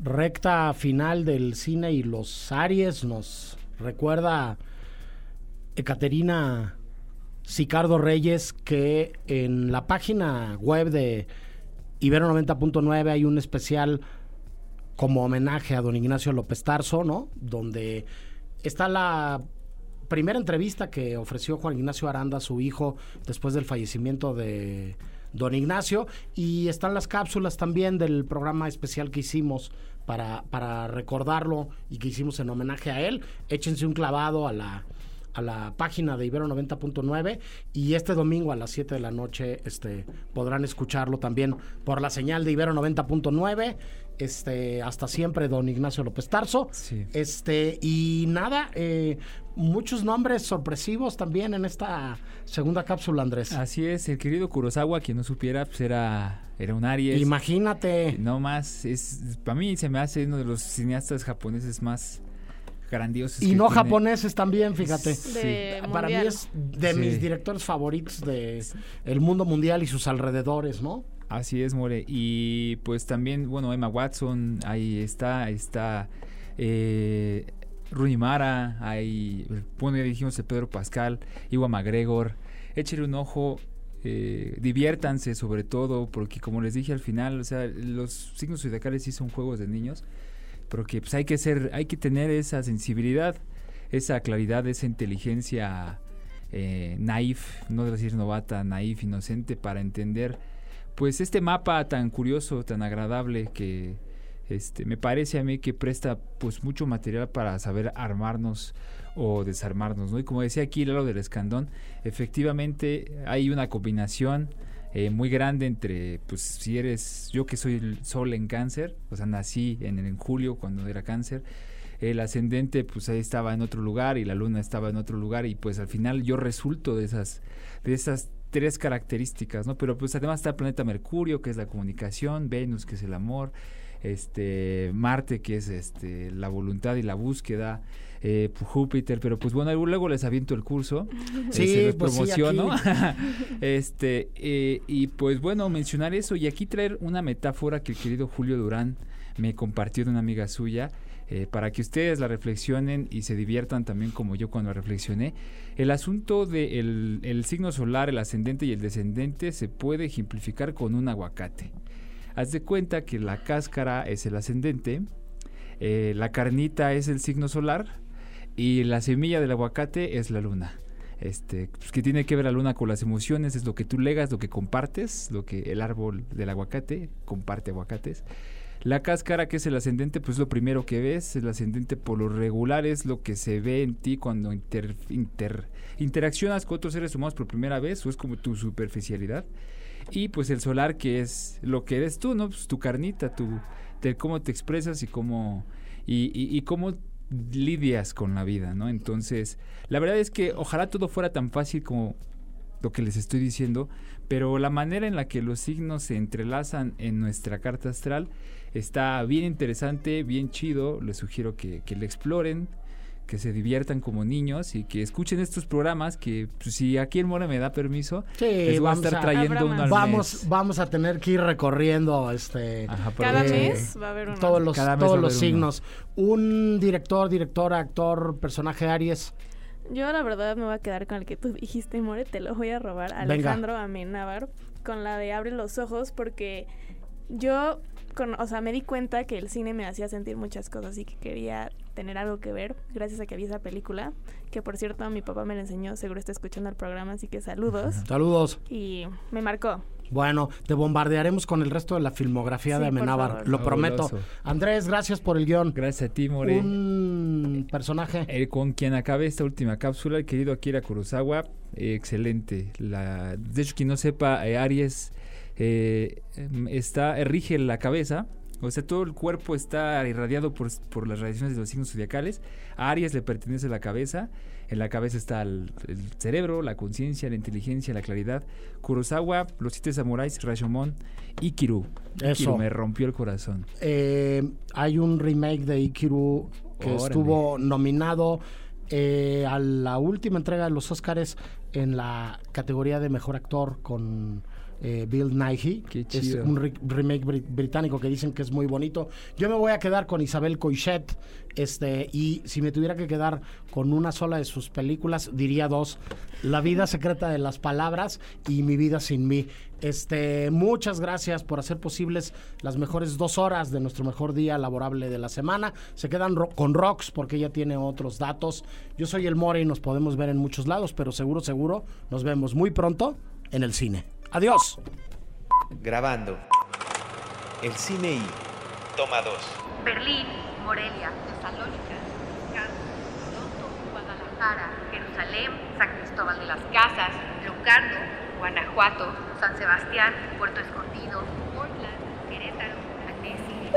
Recta final del cine y los Aries nos recuerda Ecaterina Sicardo Reyes que en la página web de Ibero 90.9 hay un especial como homenaje a don Ignacio López Tarso, ¿no? Donde está la primera entrevista que ofreció Juan Ignacio Aranda a su hijo después del fallecimiento de don Ignacio y están las cápsulas también del programa especial que hicimos para, recordarlo y que hicimos en homenaje a él. Échense un clavado a la, a la página de Ibero 90.9 y este domingo a las 7 de la noche este, podrán escucharlo también por la señal de Ibero 90.9. Este, hasta siempre, don Ignacio López Tarso. Este, y nada, eh, muchos nombres sorpresivos también en esta segunda cápsula, Andrés. Así es, el querido Kurosawa, quien no supiera, pues era, era un Aries. Imagínate. No más, es, para mí se me hace uno de los cineastas japoneses más grandiosos. Y que no tiene. japoneses también, fíjate. Para mí es de Sí. mis directores favoritos de el mundo mundial y sus alrededores, ¿no? Así es, More. Y pues también, bueno, Emma Watson, ahí está, está eh, Rooney Mara, ahí, bueno, ya dijimos el Pedro Pascal, Iwa McGregor. Échale un ojo, eh, diviértanse sobre todo, porque como les dije al final, o sea, los signos zodiacales sí son juegos de niños, pero que pues hay que ser, hay que tener esa sensibilidad, esa claridad, esa inteligencia eh, naif, no decir novata, naif, inocente, para entender pues este mapa tan curioso, tan agradable que este me parece a mí que presta pues mucho material para saber armarnos o desarmarnos, ¿no? Y como decía aquí Lalo del Escandón, efectivamente hay una combinación eh, muy grande entre, pues si eres, yo que soy el sol en cáncer, o sea, nací en, en julio cuando era cáncer, el ascendente pues ahí estaba en otro lugar y la luna estaba en otro lugar y pues al final yo resulto de esas, de esas tres características, ¿no? Pero pues además está el planeta Mercurio, que es la comunicación, Venus, que es el amor, este Marte, que es este la voluntad y la búsqueda, eh, Júpiter, pero pues bueno, luego les aviento el curso, eh, se los pues promociono. este, eh, y pues bueno, mencionar eso y aquí traer una metáfora que el querido Julio Durán me compartió de una amiga suya, eh, para que ustedes la reflexionen y se diviertan también como yo cuando la reflexioné. El asunto del el signo solar, el ascendente y el descendente se puede ejemplificar con un aguacate. Haz de cuenta que la cáscara es el ascendente, eh, la carnita es el signo solar y la semilla del aguacate es la luna. Este, pues, que tiene que ver la luna con las emociones, es lo que tú legas, lo que compartes, lo que el árbol del aguacate comparte aguacates. La cáscara, que es el ascendente, pues lo primero que ves, el ascendente por lo regular es lo que se ve en ti cuando inter- inter- interaccionas con otros seres humanos por primera vez, o es como tu superficialidad. Y pues el solar, que es lo que eres tú, ¿no? Pues tu carnita, tu, de cómo te expresas y cómo, y, cómo lidias con la vida, ¿no? Entonces, la verdad es que ojalá todo fuera tan fácil como lo que les estoy diciendo, pero la manera en la que los signos se entrelazan en nuestra carta astral está bien interesante, bien chido, les sugiero que, que le exploren, que se diviertan como niños y que escuchen estos programas que pues, si aquí el Mora me da permiso, Sí, les voy a vamos estar trayendo uno al vamos, mes. vamos a tener que ir recorriendo este Cada eh, mes va a haber uno. todos los, todos a los uno. signos. Un director, directora, actor, personaje Aries. Yo la verdad me voy a quedar con el que tú dijiste, More, te lo voy a robar. Venga. Alejandro Amenábar, con la de Abre los ojos, porque yo, con, o sea, me di cuenta que el cine me hacía sentir muchas cosas y que quería tener algo que ver, gracias a que vi esa película, que por cierto mi papá me la enseñó, seguro está escuchando el programa, así que saludos. Saludos. Y me marcó. Bueno, te bombardearemos con el resto de la filmografía de Sí, por Amenábar, lo prometo. Fabuloso. Andrés, gracias por el guion. Gracias a ti, More. Un personaje. El con quien acabé esta última cápsula, el querido Akira Kurosawa, eh, excelente. La, de hecho, quien no sepa, eh, Aries eh, está, eh, rige la cabeza, o sea, todo el cuerpo está irradiado por, por las radiaciones de los signos zodiacales. A Aries le pertenece la cabeza, en la cabeza está el, el cerebro, la conciencia, la inteligencia, la claridad. Kurosawa, Los Siete Samuráis, Rashomon, Ikiru. Ikiru Eso. me rompió el corazón. Eh, hay un remake de Ikiru que Órale. estuvo nominado eh, a la última entrega de los Oscars en la categoría de mejor actor con eh, Bill Nighy. Qué Es un re- remake bri- británico que dicen que es muy bonito. Yo me voy a quedar con Isabel Coixet. Este, y si me tuviera que quedar con una sola de sus películas, diría dos. La vida secreta de las palabras y Mi vida sin mí. Este, muchas gracias por hacer posibles las mejores dos horas de nuestro mejor día laborable de la semana. Se quedan ro- con Rox porque ella tiene otros datos. Yo soy el More y nos podemos ver en muchos lados, pero seguro, seguro nos vemos muy pronto en el cine. Adiós. Grabando. El cine y. Toma 2. Berlín, Morelia, Tesalónica, Toronto, Guadalajara, Jerusalén, San Cristóbal de las Casas, Locarno, Guanajuato, San Sebastián, Puerto Escondido, Portland, Querétaro, Annecy.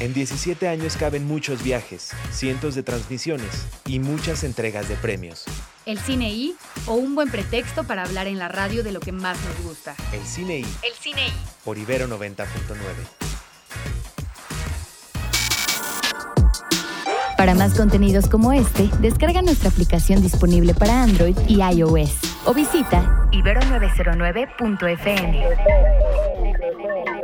En 17 años caben muchos viajes, cientos de transmisiones y muchas entregas de premios. El cine I o un buen pretexto para hablar en la radio de lo que más nos gusta. El cine y. El cine I. Por Ibero 90.9. Para más contenidos como este, descarga nuestra aplicación disponible para Android y iOS o visita ibero909.fm.